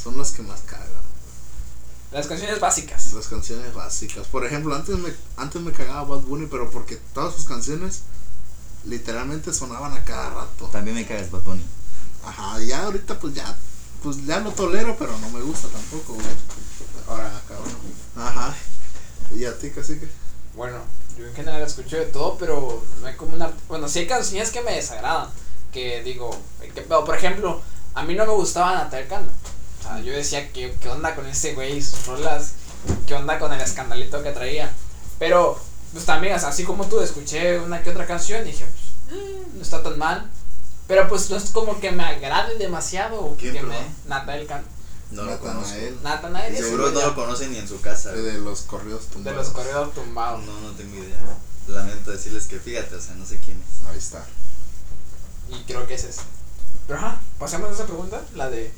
son las que más cagan. Las canciones básicas. Las canciones básicas. Por ejemplo, antes me, antes me cagaba Bad Bunny, pero porque todas sus canciones literalmente sonaban a cada rato. También me cagas, Bad Bunny. Ajá, ya ahorita pues ya, pues ya lo tolero, pero no me gusta tampoco, güey. Ahora, cabrón. Ajá. ¿Y a ti, casi que? Bueno, yo en general escucho de todo, pero no hay como una. Bueno, sí hay canciones que me desagradan. Que digo, que, pero, por ejemplo, a mí no me gustaba Natal Cano. O sea, yo decía, ¿qué, ¿qué onda con ese güey? Sus rolas, ¿qué onda con el escandalito que traía? Pero, pues también, o sea, así como tú, escuché una que otra canción y dije, pues, mm, no está tan mal. Pero pues no es como que me agrade demasiado. ¿Quién, que me? Natal Cano. No lo Natanael. conozco. Natanael Seguro no lo conocen ni en su casa. De, de los corridos de tumbados. los corridos tumbados. No, no tengo idea. Lamento decirles que fíjate, o sea, no sé quién es. Ahí está. Y creo que es ese. Pero ajá, pasemos a esa pregunta, la de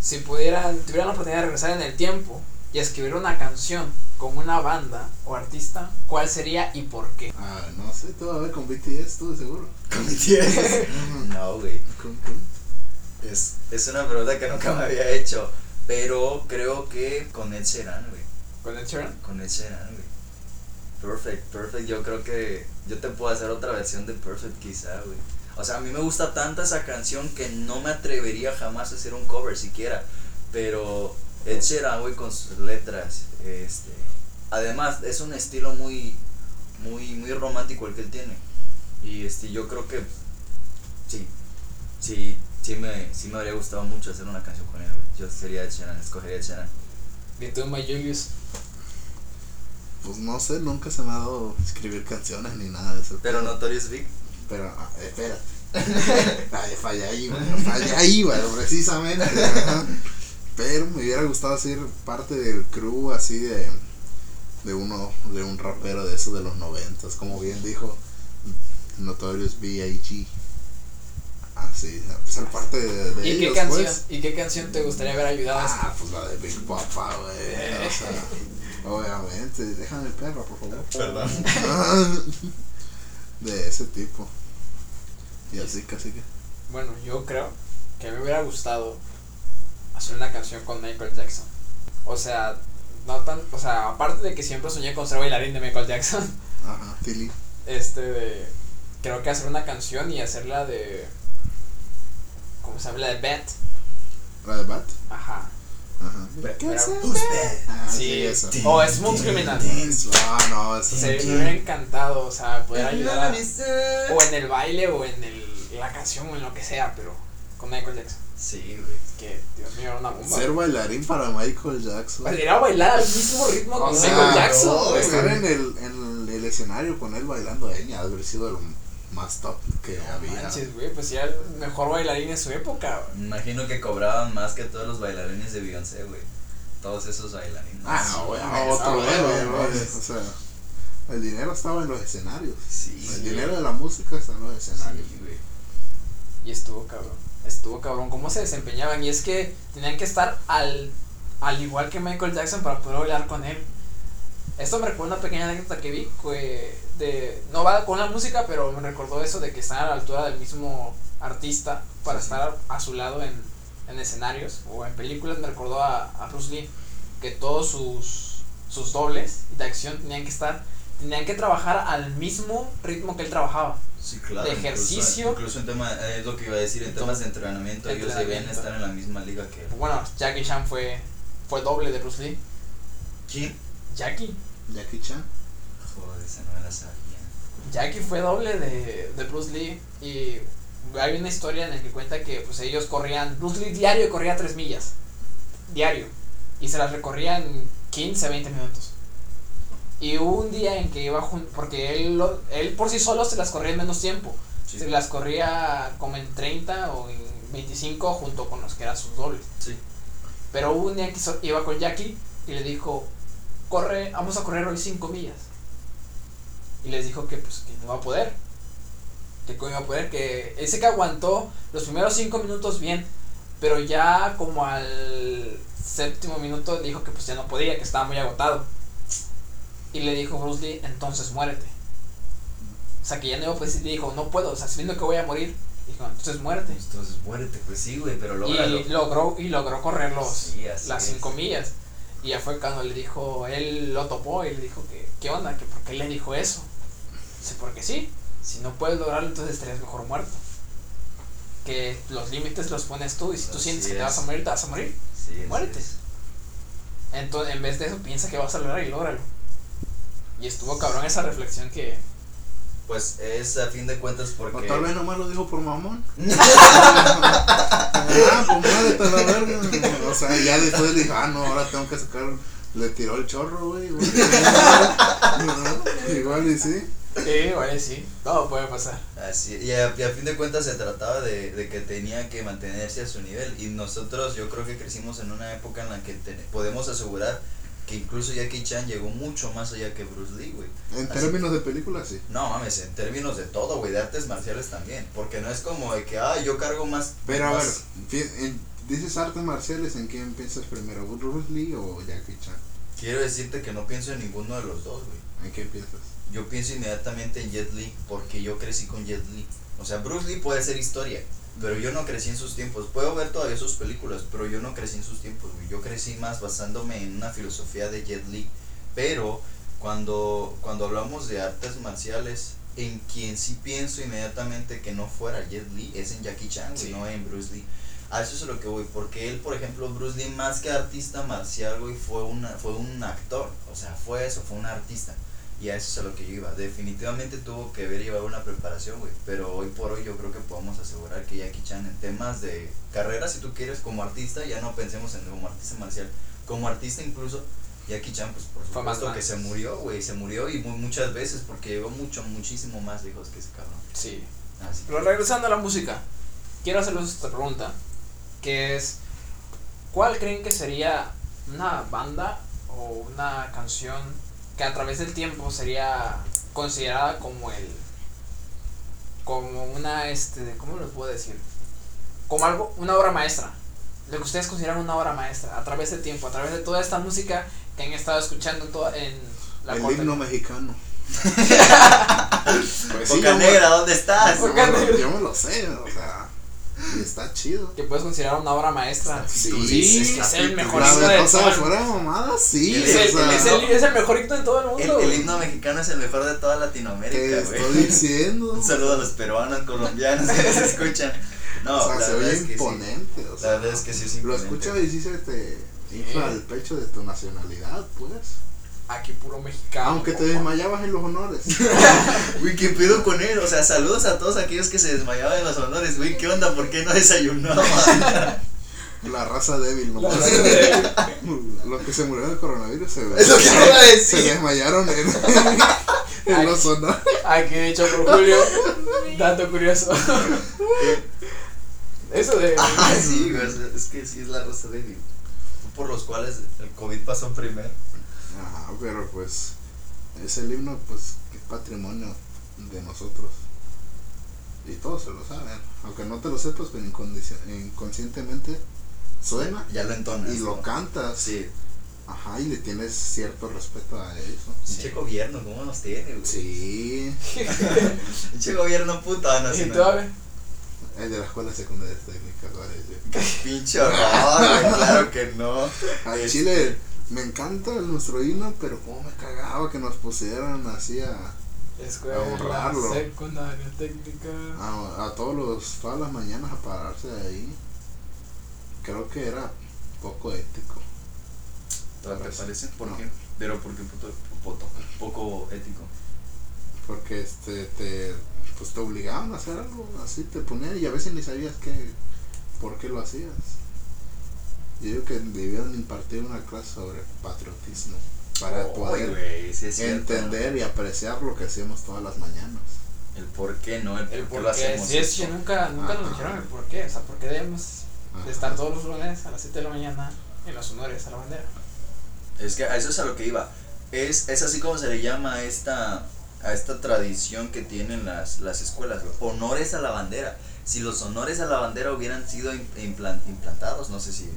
si pudieran, tuvieran la oportunidad de regresar en el tiempo y escribir una canción con una banda o artista, ¿cuál sería y por qué? Ah, no sé, tú a ver con BTS, tú de seguro. ¿Con BTS? [LAUGHS] no, güey. Es, es una pregunta que nunca me había hecho. Pero creo que con Ed Sheeran, güey. ¿Con Ed Sheeran? Con Ed Sheeran, güey. Perfect, perfect. Yo creo que yo te puedo hacer otra versión de Perfect quizá, güey. O sea, a mí me gusta tanta esa canción que no me atrevería jamás a hacer un cover siquiera. Pero Ed Sheeran, güey, con sus letras, este... Además, es un estilo muy, muy, muy romántico el que él tiene. Y este, yo creo que sí, sí, sí me, sí me habría gustado mucho hacer una canción con él, güey. Yo sería Ed Sheeran, escogería Ed Sheeran. ¿Y tú, My Julius? Pues no sé, nunca se me ha dado escribir canciones ni nada de eso. Pero Notorious Big. Pero, ah, espérate. Ay, [LAUGHS] falla ahí, falla ahí, bueno, precisamente. Pero me hubiera gustado ser parte del crew así de, de uno, de un rapero de esos de los noventas, como bien dijo Notorious B.I.G. Así, ser parte de, de ¿Y qué ellos, canción? pues. ¿Y qué canción te gustaría haber ayudado a Ah, pues la de Big Papa, güey. O sea, [LAUGHS] obviamente, déjame el perro, por favor. Perdón. [LAUGHS] de ese tipo. Y así, casi que. Bueno, yo creo que me hubiera gustado hacer una canción con Michael Jackson. O sea, no tan, o sea, aparte de que siempre soñé con ser bailarín de Michael Jackson, Ajá, Tilly. este de creo que hacer una canción y hacerla de ¿cómo se habla de Beth? La de Bat. Ajá. Ajá. Pero- ¿Qué pero- es eso? Ah, Sí, sí, esa. o Smooth Criminal. Ah, no, esa Se es me hubiera encantado, o sea, poder ayudar a, o en el baile o en el, la canción o en lo que sea, pero con Michael Jackson. Sí, güey. Que Dios mío, era una bomba. Ser bailarín para Michael Jackson. Pues ir a bailar al mismo ritmo O con sea, Michael Jackson. no, estar en el, en el escenario con él bailando ella haber sido lo más top que No había. manches, güey, pues era el mejor bailarín en su época, güey. Imagino que cobraban más que todos los bailarines de Beyoncé, güey. Todos esos bailarines. Ah, Sí, no, güey, a otro güey, güey. O sea, el dinero estaba en los escenarios. Sí, El güey. dinero de la música está en los escenarios. Sí, güey. Y estuvo cabrón. Estuvo cabrón. ¿Cómo se desempeñaban? Y es que tenían que estar al, al igual que Michael Jackson para poder bailar con él. Esto me recuerda una pequeña anécdota que vi. Que de, no va con la música, pero me recordó eso de que están a la altura del mismo artista para Sí, estar a su lado en, en escenarios o en películas. Me recordó a, a Bruce Lee. Que todos sus, sus dobles de acción tenían que estar. Tenían que trabajar al mismo ritmo que él trabajaba. Sí, claro. De ejercicio. Incluso, en tema, eh, es lo que iba a decir, en temas de entrenamiento, ellos debían estar en la misma liga que él. Bueno, Jackie Chan fue, fue doble de Bruce Lee. ¿Quién? Jackie. Jackie Chan. Joder, esa no me la sabía. Jackie fue doble de, de Bruce Lee y hay una historia en la que cuenta que pues ellos corrían, Bruce Lee diario corría 3 millas, diario, y se las recorrían 15, 20 minutos. Y hubo un día en que iba jun- porque él, lo- él por sí solo se las corría en menos tiempo. Sí. Se las corría como en 30 o en 25 junto con los que eran sus dobles. Sí. Pero hubo un día que so- iba con Jackie y le dijo, corre, vamos a correr hoy 5 millas. Y les dijo que pues que no iba a poder. Que no iba a poder, que ese que aguantó los primeros 5 minutos bien, pero ya como al séptimo minuto dijo que pues ya no podía, que estaba muy agotado. Y le dijo Bruce Lee, entonces muérete. O sea que ya no iba a poder, y dijo, no puedo, o sea, sabiendo que voy a morir, dijo, entonces muérete. Entonces muérete, pues sí, güey, pero. Y logró, y logró correr los, Sí, las es. 5 millas. Y ya fue cuando le dijo, él lo topó y le dijo que, ¿qué onda? Que por qué le dijo eso. Dice, porque sí, si no puedes lograrlo, entonces estarías mejor muerto. Que los límites los pones tú y si tú Así sientes que te vas a morir, te vas a morir. Sí, Muérete. es. Entonces, en vez de eso, piensa que vas a lograr y lógralo. Y estuvo cabrón esa reflexión que... Pues es a fin de cuentas O porque. tal vez nomás lo dijo por mamón. [LAUGHS] ah, pues muérete a la verga. O sea, ya después dijo, ah, no, ahora tengo que sacar. Le tiró el chorro, güey. güey. [LAUGHS] Igual y sí. Sí, vale, sí. Todo puede pasar. Así, y a, y a fin de cuentas se trataba de, de que tenía que mantenerse a su nivel. Y nosotros, yo creo que crecimos en una época en la que te- podemos asegurar que incluso Jackie Chan llegó mucho más allá que Bruce Lee, güey. En Así- términos de película, sí. No mames, en términos de todo, güey, de artes marciales también. Porque no es como de que, ah, yo cargo más. Pero a ver, en- dices artes marciales, ¿en quién piensas primero? ¿Bruce Lee o Jackie Chan? Quiero decirte que no pienso en ninguno de los dos, güey. ¿En quién piensas? Yo pienso inmediatamente en Jet Li, porque yo crecí con Jet Li. O sea, Bruce Lee puede ser historia, pero yo no crecí en sus tiempos. Puedo ver todavía sus películas, pero yo no crecí en sus tiempos, güey. Yo crecí más basándome en una filosofía de Jet Li. Pero cuando, cuando hablamos de artes marciales, en quien sí pienso inmediatamente que no fuera Jet Li es en Jackie Chan, Sí. no en Bruce Lee. A eso es a lo que voy, porque él, por ejemplo, Bruce Lee, más que artista marcial, güey, fue, una, fue un actor. O sea, fue eso, fue un artista. Y a eso es a lo que yo iba. Definitivamente tuvo que haber llevado una preparación, güey. Pero hoy por hoy yo creo que podemos asegurar que Jackie Chan en temas de carrera, si tú quieres, como artista, ya no pensemos en como artista marcial. Como artista incluso, Jackie Chan, pues por más supuesto que más. se murió, güey. Se murió y mu- muchas veces porque llegó mucho, muchísimo más lejos que ese cabrón. Sí. Así Pero que- regresando a la música, quiero hacerles esta pregunta, que es, ¿cuál creen que sería una banda o una canción que a través del tiempo sería considerada como el, como una, este, ¿cómo lo puedo decir? Como algo, una obra maestra, lo que ustedes consideran una obra maestra, a través del tiempo, a través de toda esta música que han estado escuchando en, toda, en la el corte. himno mexicano. [LAUGHS] pues sí, Boca Negra, ¿dónde estás? yo me lo- yo me lo sé, o sea, y está chido. Que puedes considerar una obra maestra. Sí, Sí, está es el mejor himno de todo el fuera de mamada, sí. Es el, o sea, es, el, es el mejor himno de todo el mundo. el himno mexicano es el mejor de toda te Latinoamérica, estoy güey. diciendo. [LAUGHS] Un saludo a los peruanos, colombianos que se escuchan. No, o sea, la se oye es que sí. imponente. O La sea, verdad es que sí es Lo escuchas y sí se te infla Sí. el pecho de tu nacionalidad, pues. Aquí puro mexicano. Aunque te desmayabas en los honores. [LAUGHS] Güey, ¿qué pedo con él? O sea, saludos a todos aquellos que se desmayaban en los honores. Güey, ¿qué onda? ¿Por qué no desayunaba? [LAUGHS] La raza débil, La nomás. raza débil. [LAUGHS] Los que se murieron del coronavirus se, Es lo que te iba a se desmayaron en, en los honores. Aquí dicho por Julio. Dato curioso. Eso de. Ah, sí, güey. Es que sí es la raza débil. Por los cuales el COVID pasó primero. Ajá, pero pues es el himno pues que es patrimonio de nosotros. Y todos se lo saben. Aunque no te lo sepas, pero inconscientemente suena Ya lo entonas. y lo ¿no? cantas. Sí. Ajá, y le tienes cierto respeto a eso. Pinche gobierno, ¿cómo nos tiene, güey? Sí, [LAUGHS] Pinche gobierno puta Y nacional. todavía. el de la escuela secundaria técnica, parece. [LAUGHS] Pinche horror, güey, claro que no. Al Este, Chile me encanta nuestro himno, pero como me cagaba que nos pusieran así a, Escuela borrarlo. secundaria técnica. a, a todos los, todas las mañanas a pararse de ahí. Creo que era poco ético. ¿Te parece? ¿Por No. qué? Pero porque puto, poco ético. Porque este te pues te obligaban a hacer algo así, te ponían y a veces ni sabías qué por qué lo hacías. Yo digo que debían impartir una clase sobre patriotismo. para poder sí cierto. entender y apreciar lo que hacíamos todas las mañanas. El por qué, ¿no? El, El por qué qué, lo hacemos. sí, es que nunca, nunca nos dijeron el por qué, o sea, por qué debemos Ajá. estar todos los lunes a las 7 de la mañana en los honores a la bandera. Es que a eso es a lo que iba. Es, es así como se le llama a esta, a esta tradición que tienen las, las escuelas. Honores a la bandera. Si los honores a la bandera hubieran sido im- implan- implantados, no sé si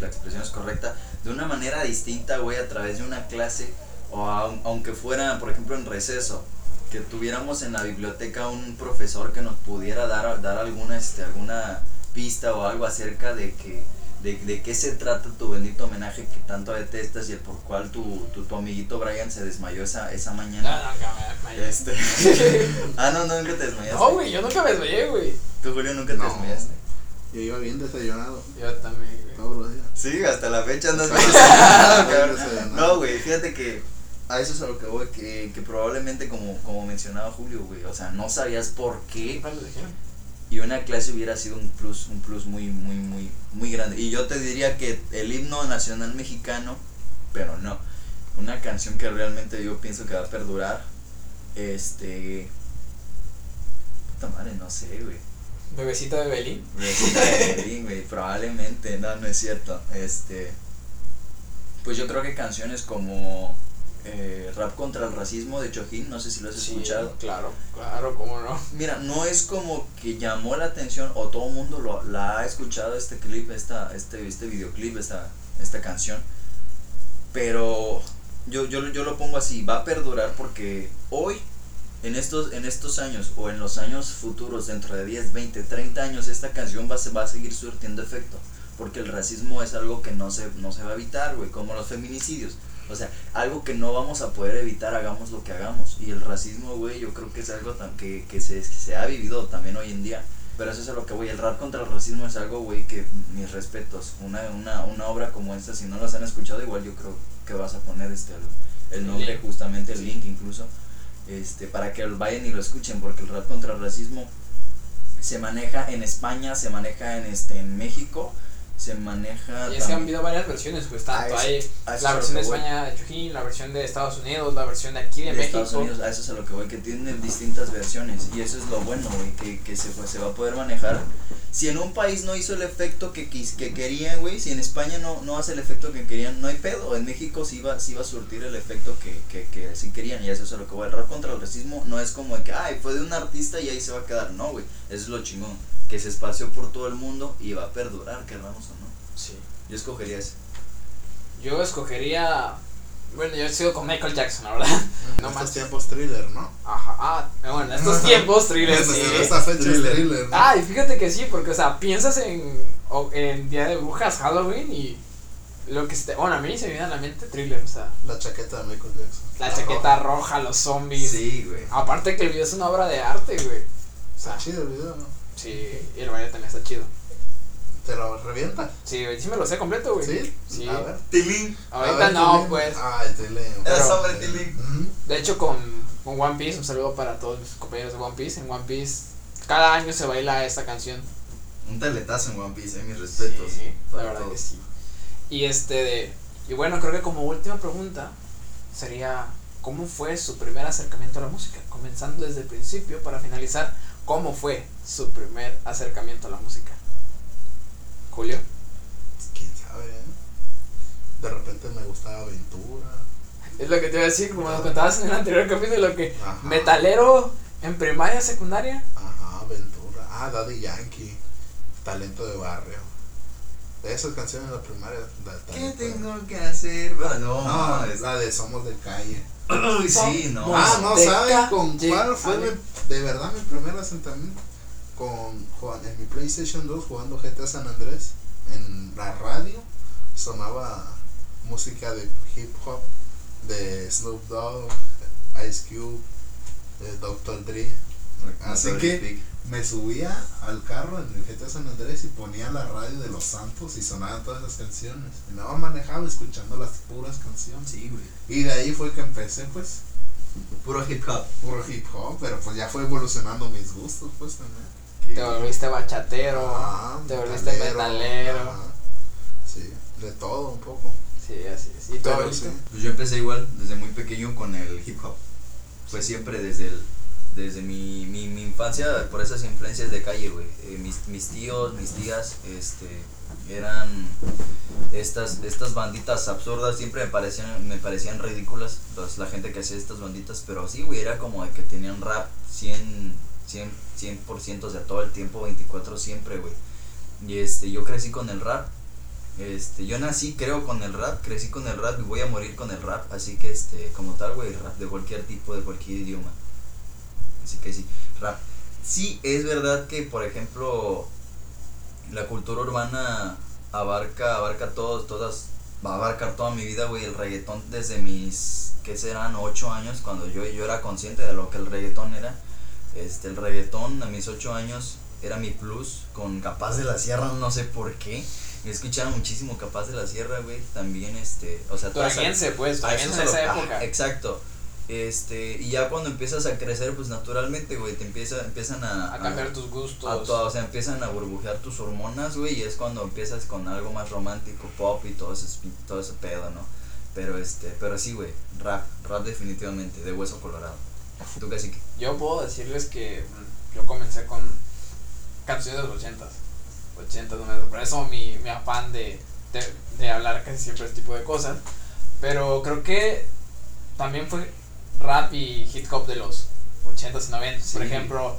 la expresión es correcta, de una manera distinta, güey, a través de una clase, o aun- aunque fuera, por ejemplo, en receso, que tuviéramos en la biblioteca un profesor que nos pudiera dar, dar alguna, este, alguna pista o algo acerca de que de, de qué se trata tu bendito homenaje que tanto detestas y el por cual tu, tu, tu amiguito Brian se desmayó esa, esa mañana. no, que me- me- Este. [LAUGHS] ah, no, no, nunca te desmayaste. No, güey, yo nunca me desmayé, güey. Tú, Julio, nunca te desmayaste. Yo iba bien desayunado Yo también, güey. todos los días. Sí, hasta la fecha andas bien desayunado. No, güey, fíjate que a eso es a lo que voy, que, que probablemente como, como mencionaba Julio, güey, o sea, no sabías por qué y una clase hubiera sido un plus, un plus muy, muy, muy, muy grande. Y yo te diría que el himno nacional mexicano, pero no, una canción que realmente yo pienso que va a perdurar, este, puta madre, no sé, güey. Bebecita de Belín. Bebecita de [LAUGHS] Belín, güey, probablemente, no, no es cierto. Este, pues yo creo que canciones como eh, Rap contra el racismo de Chojín, no sé si lo has escuchado. Claro, claro, cómo no. Mira, no es como que llamó la atención o todo el mundo lo, la ha escuchado este clip, esta, este, este videoclip, esta, esta canción. Pero yo, yo, yo lo pongo así, va a perdurar porque hoy, en estos, en estos años o en los años futuros, dentro de 10, 20, 30 años, esta canción va, va a seguir surtiendo efecto. Porque el racismo es algo que no se, no se va a evitar, güey, como los feminicidios. O sea, algo que no vamos a poder evitar, hagamos lo que hagamos. Y el racismo, güey, yo creo que es algo tan, que, que, se, que se ha vivido también hoy en día. Pero eso es a lo que voy. El rap contra el racismo es algo, güey, que mis respetos. Una, una, una obra como esta, si no las han escuchado, igual yo creo que vas a poner este el, el nombre, justamente el link incluso, este, para que vayan y lo escuchen, porque el rap contra el racismo se maneja en España, se maneja en este, en México, se maneja Y es que han habido varias versiones, pues tanto hay la versión de que voy. España de Chujín, la versión de Estados Unidos, la versión de aquí de, de México. Estados Unidos, a eso es a lo que voy, que tienen distintas versiones y eso es lo bueno, güey, que, que se, pues, se va a poder manejar. Si en un país no hizo el efecto que, quis- que querían, güey, si en España no, no hace el efecto que querían, no hay pedo. En México sí va, sí va a surtir el efecto que, que, que sí querían y eso es a lo que voy. El rap contra el racismo no es como de que, ay, fue de un artista y ahí se va a quedar. No, güey, eso es lo chingón, que se espació por todo el mundo y va a perdurar, queramos no. Sí. Yo escogería ese. Yo escogería. Bueno, yo sigo con Michael Jackson, la verdad. En No estos tiempos thriller, ¿no? Ajá. Ah, bueno, en estos [LAUGHS] tiempos, thriller, Esta- sí. Esta fecha Thriller. es thriller, ¿no? Ah, y fíjate que sí, porque, o sea, piensas en, en Día de Brujas, Halloween y lo que se. Bueno, a mí se me viene a la mente thriller, o sea, La chaqueta de Michael Jackson. la chaqueta roja. roja, los zombies. Sí, güey. Aparte que el video es una obra de arte, güey. O sea, Está chido el video, ¿no? sí, y el baile también está chido. ¿Te lo revienta? Sí, güey, sí me lo sé completo, güey. ¿Sí? Sí. A ver. Tilín. Ahorita ver, no, Tilín. pues. Ay, Tilín. Era sobre Tilín. De hecho, con, con One Piece, un saludo para todos mis compañeros de One Piece. En One Piece, cada año se baila esta canción. Un taletazo en One Piece, eh, mis respetos. Sí, la verdad todos. que sí. Y este de, y bueno, creo que como última pregunta sería ¿cómo fue su primer acercamiento a la música? Comenzando desde el principio para finalizar, ¿cómo fue su primer acercamiento a la música? Julio. ¿Quién sabe? eh? De repente me gustaba Aventura. Es lo que te iba a decir, como nos contabas en el anterior capítulo, que Ajá. metalero en primaria, secundaria. Ajá, Aventura. Ah, Daddy Yankee. Talento de barrio. De esas canciones de la primaria. de ¿Qué de- tengo que hacer? Ah, No, No, mames. la de Somos de Calle. Uy, sí, no. Ah, no, ¿saben con cuál fue mi- de verdad mi primer asentamiento? Con, Juan en mi PlayStation 2 jugando GTA San Andrés. En la radio sonaba música de hip hop de Snoop Dogg, Ice Cube, eh, Dr. Dre. Así que me subía al carro en el GTA San Andrés y ponía la radio de Los Santos y sonaban todas esas canciones. Y nada más manejaba escuchando las puras canciones. Sí, güey. Y de ahí fue que empecé pues Puro hip hop. puro hip hop, pero pues ya fue evolucionando mis gustos pues también. Te volviste bachatero. Ajá, te volviste metalero. ajá. Sí, de todo un poco. Sí, Sí, así es. ¿Y tú, Pero Abelito? sí. Pues yo empecé igual, desde muy pequeño con el hip hop. Fue siempre desde el, desde mi, mi, mi infancia, por esas influencias de calle, güey. Eh, mis, mis tíos, mis tías, este, eran estas, estas banditas absurdas, siempre me parecían, me parecían ridículas los- la gente que hacía estas banditas, pero sí, güey, era como de que tenían rap 100, 100, 100%, o sea, todo el tiempo, 24 siempre, güey. Y este, yo crecí con el rap, este, yo nací, creo, con el rap, crecí con el rap y voy a morir con el rap, así que, este, como tal, güey, rap de cualquier tipo, de cualquier idioma. Así que sí, rap. Sí, es verdad que, por ejemplo, la cultura urbana abarca, abarca todos, todas, va a abarcar toda mi vida, güey, el reggaetón desde mis, ¿qué serán? Ocho años, cuando yo, yo era consciente de lo que el reggaetón era. Este, el reggaetón a mis ocho años era mi plus, con Capaz de la Sierra, no sé por qué. Me escucharon muchísimo Capaz de la Sierra, güey, también, este, o sea, Turaguense, pues, turaguense lo- esa época. exacto. Este, y ya cuando empiezas a crecer, pues naturalmente, güey, te empieza, empiezan a, A cambiar tus gustos. a o sea, empiezan a burbujear tus hormonas, güey, y es cuando empiezas con algo más romántico, pop y todo ese, todo ese pedo, ¿no? Pero este, pero sí, güey, rap, rap definitivamente, de hueso colorado. ¿Tú casi que? Yo puedo decirles que mm, yo comencé con canciones de los ochentas. Ochentas. Por eso mi, mi afán de, de, de hablar casi siempre este tipo de cosas. Pero creo que también fue rap y hip hop de los ochentas y noventas. Por Sí. ejemplo,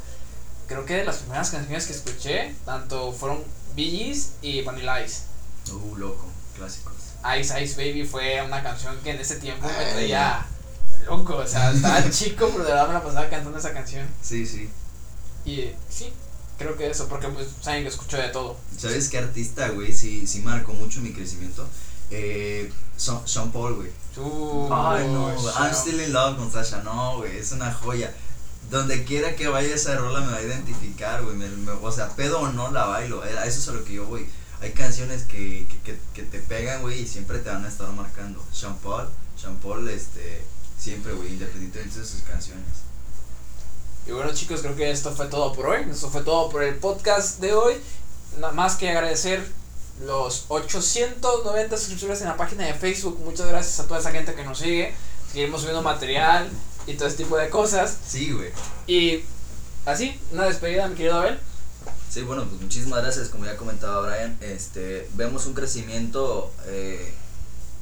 creo que de las primeras canciones que escuché, tanto fueron Gees y Vanilla Ice. Uh, loco, clásicos. Ice Ice Baby fue una canción que en ese tiempo me Ay. traía loco. O sea, estaba chico, pero de verdad me la pasaba cantando esa canción. Sí, sí. Y eh, sí, creo que eso, porque pues saben que escucho de todo. ¿Sabes qué artista, güey? Sí, sí marcó mucho mi crecimiento. Eh, Sean, Sean Paul, güey. Uh, Ay, no, güey. Sean. I'm still in love con Sasha. No, güey, es una joya. Donde quiera que vaya esa rola me va a identificar, güey. me- me- o sea, pedo o no la bailo. eh, A eso es a lo que yo voy. Hay canciones que, que, que, que te pegan, güey, y siempre te van a estar marcando. Sean Paul, Sean Paul, este, siempre, güey, independientemente de sus canciones. Y bueno chicos, creo que esto fue todo por hoy. Esto fue todo por el podcast de hoy. Nada más que agradecer los 890 suscriptores en la página de Facebook. Muchas gracias a toda esa gente que nos sigue. Seguimos subiendo material y todo ese tipo de cosas. Sí, güey. Y así, una despedida, mi querido Abel. Sí, bueno, pues muchísimas gracias, como ya comentaba Brian, este, vemos un crecimiento, eh,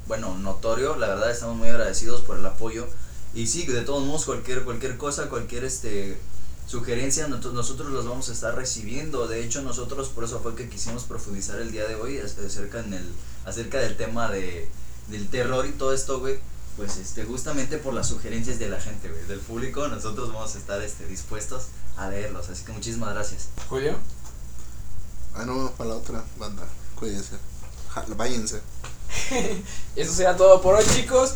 bueno, notorio, la verdad estamos muy agradecidos por el apoyo y sí, de todos modos, cualquier, cualquier cosa, cualquier, este, sugerencia, nosotros, nosotros los vamos a estar recibiendo, de hecho nosotros por eso fue que quisimos profundizar el día de hoy ac- acerca, en el, acerca del tema de, del terror y todo esto, güey, pues este, justamente por las sugerencias de la gente, güey, del público, nosotros vamos a estar, este, dispuestos a leerlos, así que muchísimas gracias. Julio. Ah, no, para la otra banda. Cuídense. Ja- váyanse. [LAUGHS] Eso será todo por hoy chicos.